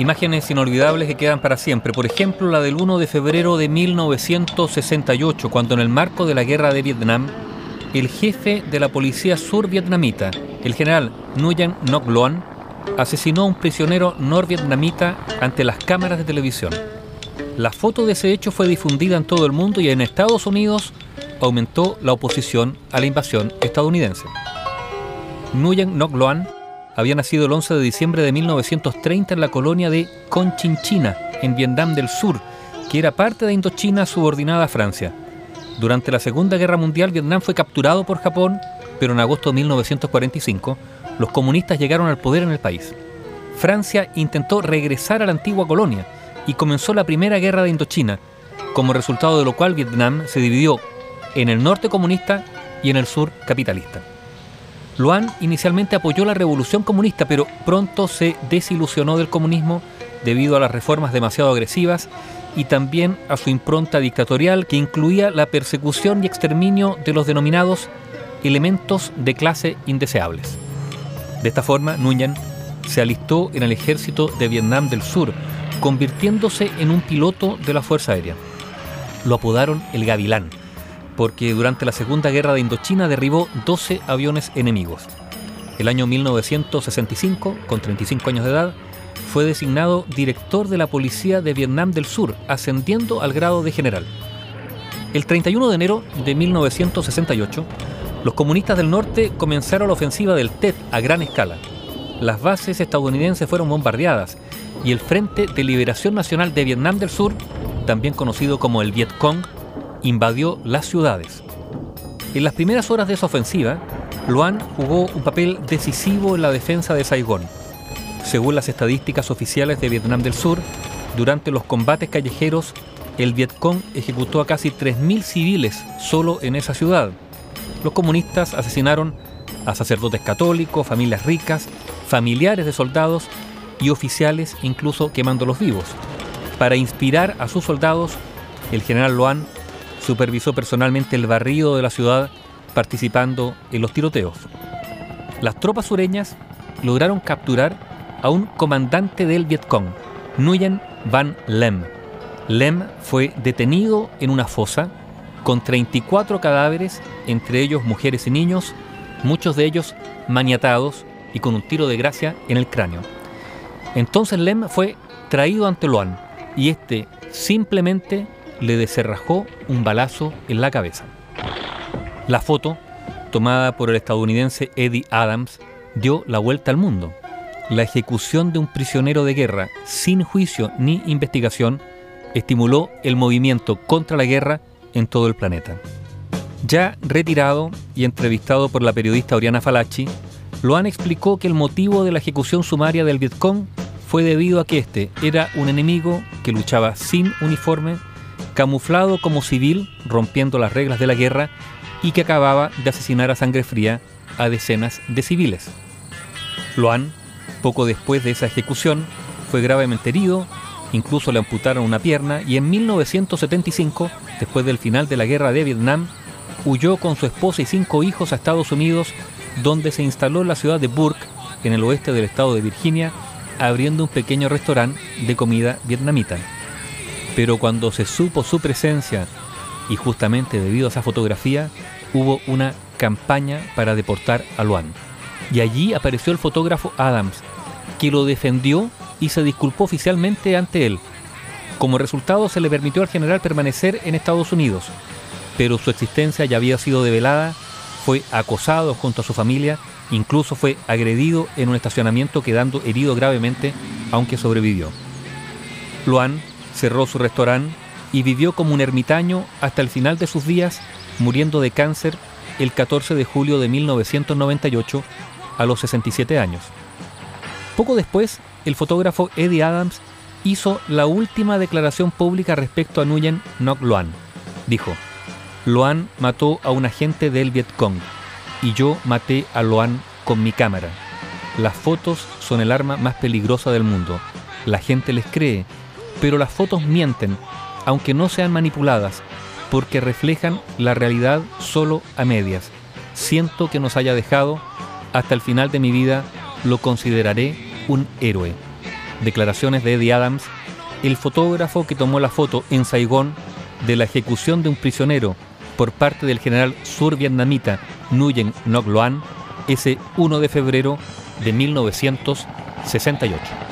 Imágenes inolvidables que quedan para siempre. Por ejemplo, la del 1 de febrero de 1968, cuando en el marco de la guerra de Vietnam, el jefe de la policía survietnamita, el general Nguyen Ngoc Loan, asesinó a un prisionero norvietnamita ante las cámaras de televisión. La foto de ese hecho fue difundida en todo el mundo y en Estados Unidos aumentó la oposición a la invasión estadounidense. Nguyen Ngoc Loan había nacido el 11 de diciembre de 1930 en la colonia de Conchinchina, en Vietnam del Sur, que era parte de Indochina subordinada a Francia. Durante la Segunda Guerra Mundial, Vietnam fue capturado por Japón, pero en agosto de 1945 los comunistas llegaron al poder en el país. Francia intentó regresar a la antigua colonia y comenzó la Primera Guerra de Indochina, como resultado de lo cual Vietnam se dividió en el norte comunista y en el sur capitalista. Luan inicialmente apoyó la revolución comunista, pero pronto se desilusionó del comunismo debido a las reformas demasiado agresivas y también a su impronta dictatorial que incluía la persecución y exterminio de los denominados elementos de clase indeseables. De esta forma, Nguyen se alistó en el ejército de Vietnam del Sur, convirtiéndose en un piloto de la Fuerza Aérea. Lo apodaron el Gavilán porque durante la Segunda Guerra de Indochina derribó 12 aviones enemigos. El año 1965, con 35 años de edad, fue designado director de la Policía de Vietnam del Sur, ascendiendo al grado de general. El 31 de enero de 1968, los comunistas del norte comenzaron la ofensiva del TET a gran escala. Las bases estadounidenses fueron bombardeadas y el Frente de Liberación Nacional de Vietnam del Sur, también conocido como el Vietcong, invadió las ciudades. En las primeras horas de esa ofensiva, Luan jugó un papel decisivo en la defensa de Saigón. Según las estadísticas oficiales de Vietnam del Sur, durante los combates callejeros, el Vietcong ejecutó a casi 3.000 civiles solo en esa ciudad. Los comunistas asesinaron a sacerdotes católicos, familias ricas, familiares de soldados y oficiales, incluso quemándolos vivos. Para inspirar a sus soldados, el general Luan supervisó personalmente el barrido de la ciudad participando en los tiroteos. Las tropas sureñas lograron capturar a un comandante del Vietcong, Nguyen Van Lem. Lem fue detenido en una fosa con 34 cadáveres, entre ellos mujeres y niños, muchos de ellos maniatados y con un tiro de gracia en el cráneo. Entonces Lem fue traído ante Luan y este simplemente le deserrajó un balazo en la cabeza. La foto, tomada por el estadounidense Eddie Adams, dio la vuelta al mundo. La ejecución de un prisionero de guerra sin juicio ni investigación estimuló el movimiento contra la guerra en todo el planeta. Ya retirado y entrevistado por la periodista Oriana Falachi, Loan explicó que el motivo de la ejecución sumaria del Vietcong fue debido a que este era un enemigo que luchaba sin uniforme camuflado como civil, rompiendo las reglas de la guerra, y que acababa de asesinar a sangre fría a decenas de civiles. Luan, poco después de esa ejecución, fue gravemente herido, incluso le amputaron una pierna y en 1975, después del final de la guerra de Vietnam, huyó con su esposa y cinco hijos a Estados Unidos, donde se instaló en la ciudad de Burke, en el oeste del estado de Virginia, abriendo un pequeño restaurante de comida vietnamita pero cuando se supo su presencia y justamente debido a esa fotografía hubo una campaña para deportar a Luan. Y allí apareció el fotógrafo Adams, que lo defendió y se disculpó oficialmente ante él. Como resultado se le permitió al general permanecer en Estados Unidos, pero su existencia ya había sido develada, fue acosado junto a su familia, incluso fue agredido en un estacionamiento quedando herido gravemente, aunque sobrevivió. Luan cerró su restaurante y vivió como un ermitaño hasta el final de sus días, muriendo de cáncer el 14 de julio de 1998 a los 67 años. Poco después, el fotógrafo Eddie Adams hizo la última declaración pública respecto a Nguyen Ngoc Loan. Dijo, Loan mató a un agente del Vietcong y yo maté a Loan con mi cámara. Las fotos son el arma más peligrosa del mundo. La gente les cree pero las fotos mienten, aunque no sean manipuladas, porque reflejan la realidad solo a medias. Siento que nos haya dejado, hasta el final de mi vida lo consideraré un héroe. declaraciones de Eddie Adams, el fotógrafo que tomó la foto en Saigón de la ejecución de un prisionero por parte del general survietnamita Nguyen Ngoc Loan ese 1 de febrero de 1968.